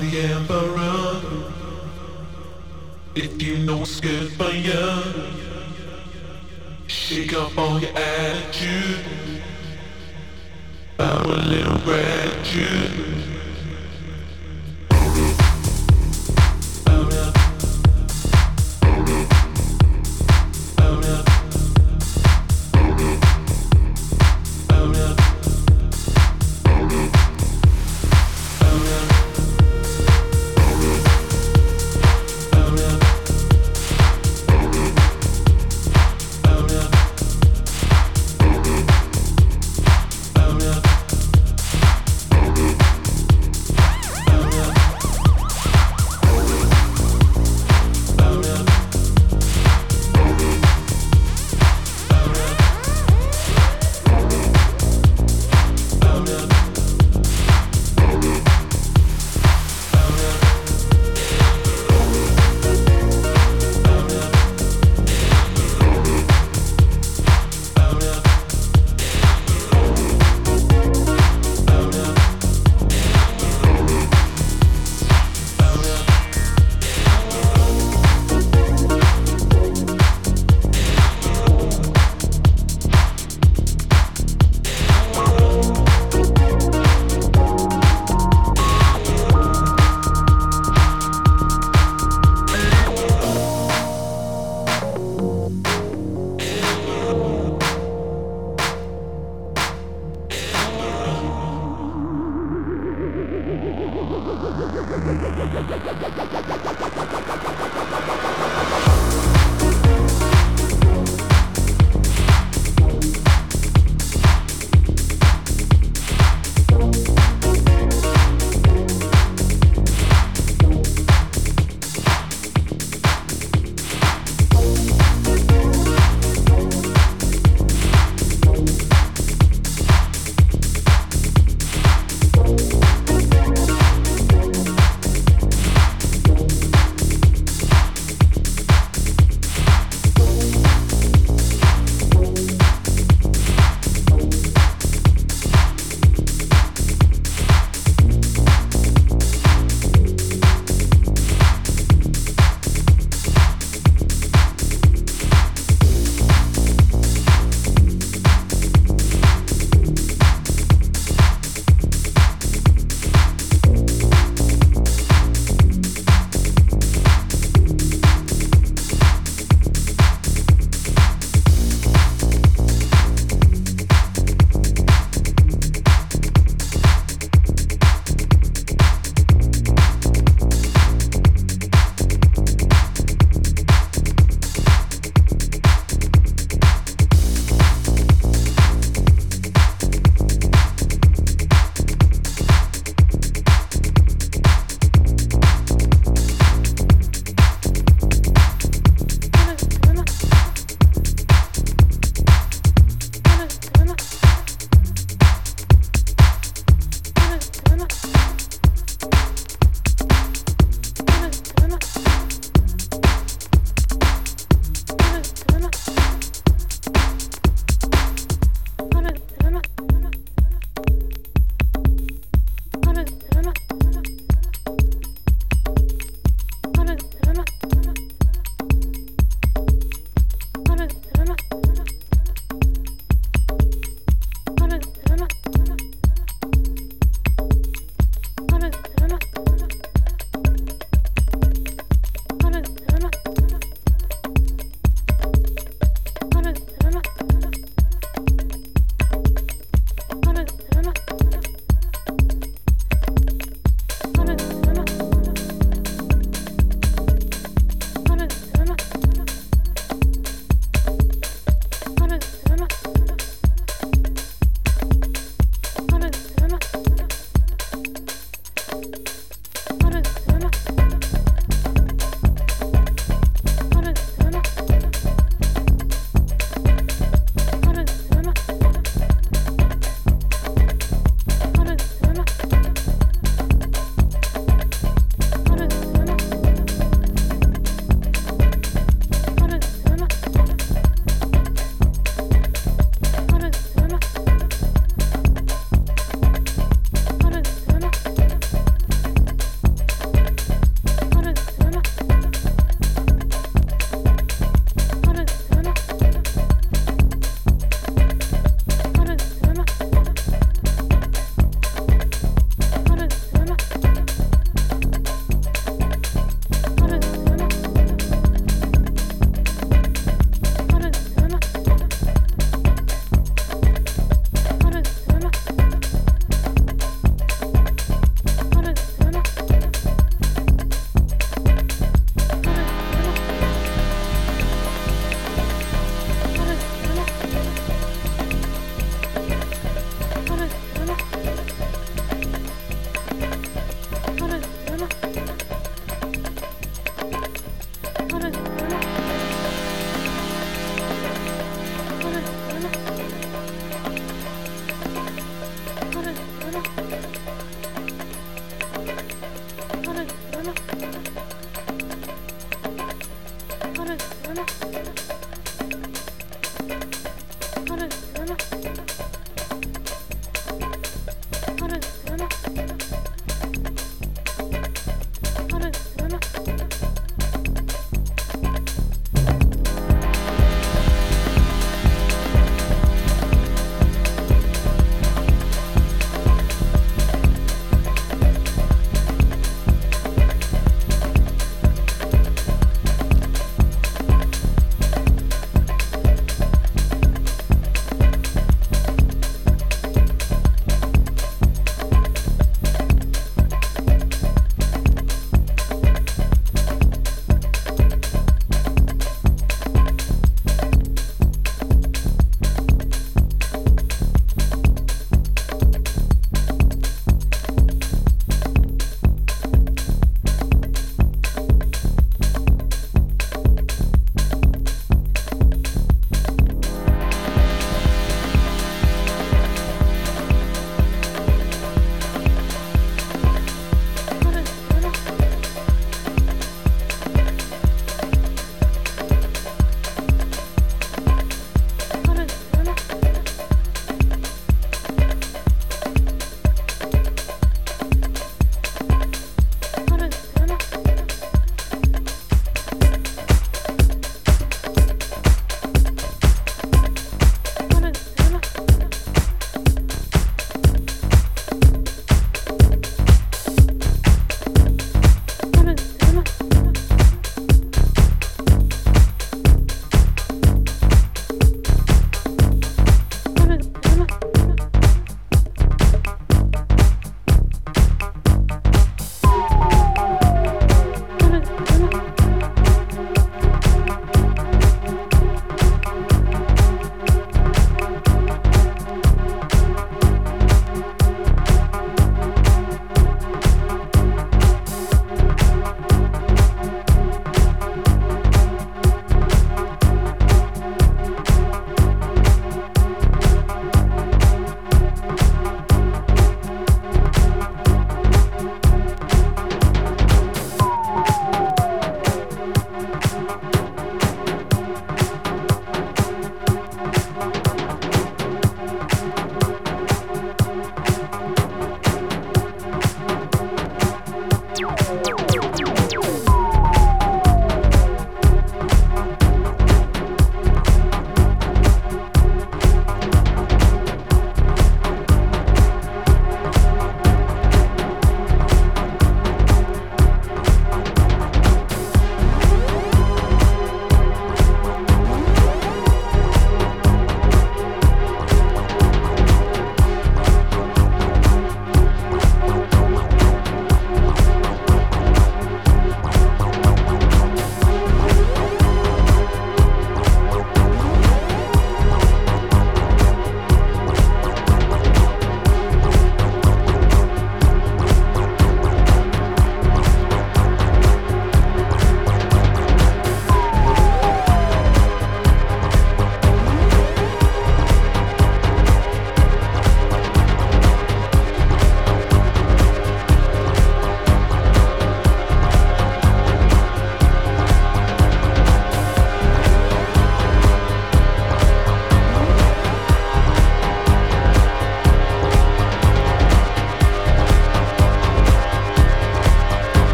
the emperor. If you know it's good for you, shake up all your attitude. I will enrage you.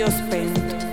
Te ospento.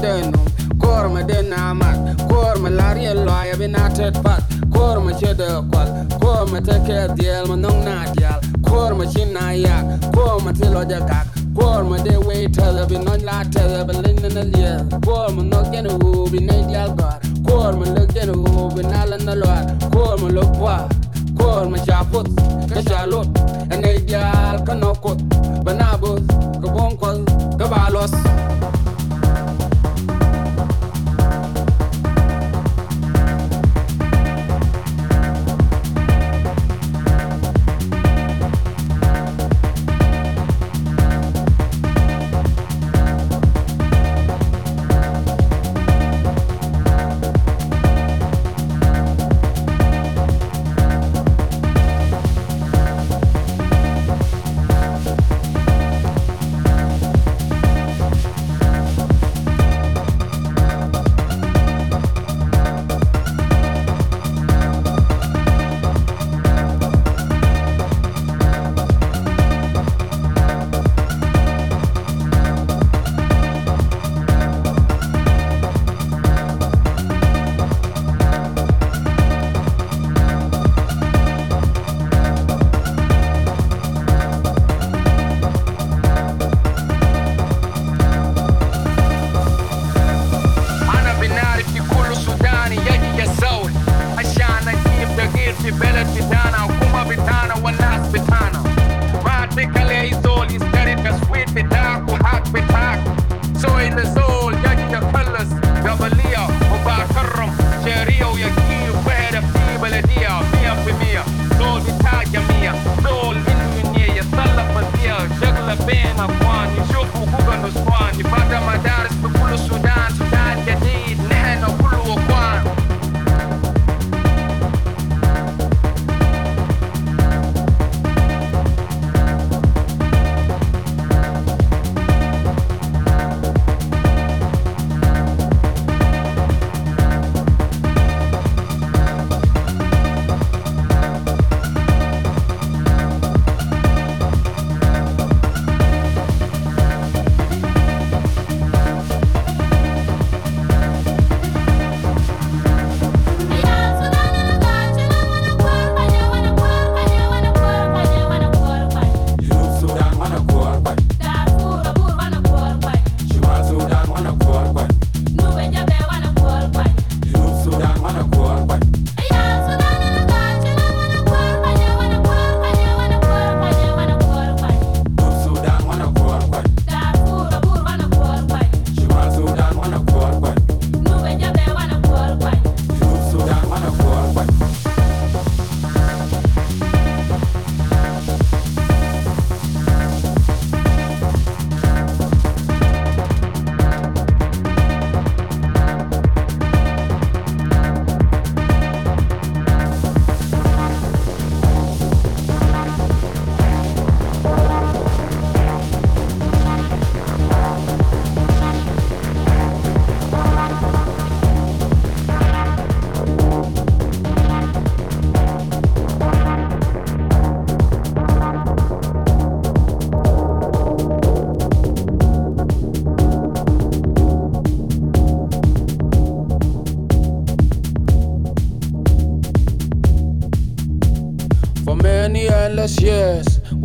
Shedenu kor ma de na mat kor ma lari lo ya bi pat kor ma shede kwal kor ma te ke diel ma nong na dial kor ma chin na ya kor ma lo de we te le bi non la te le bi lin na lie kor ma no gen u bi ne dial gar kor le gen u bi na la na lo lo kwa kor ma cha ene dial ka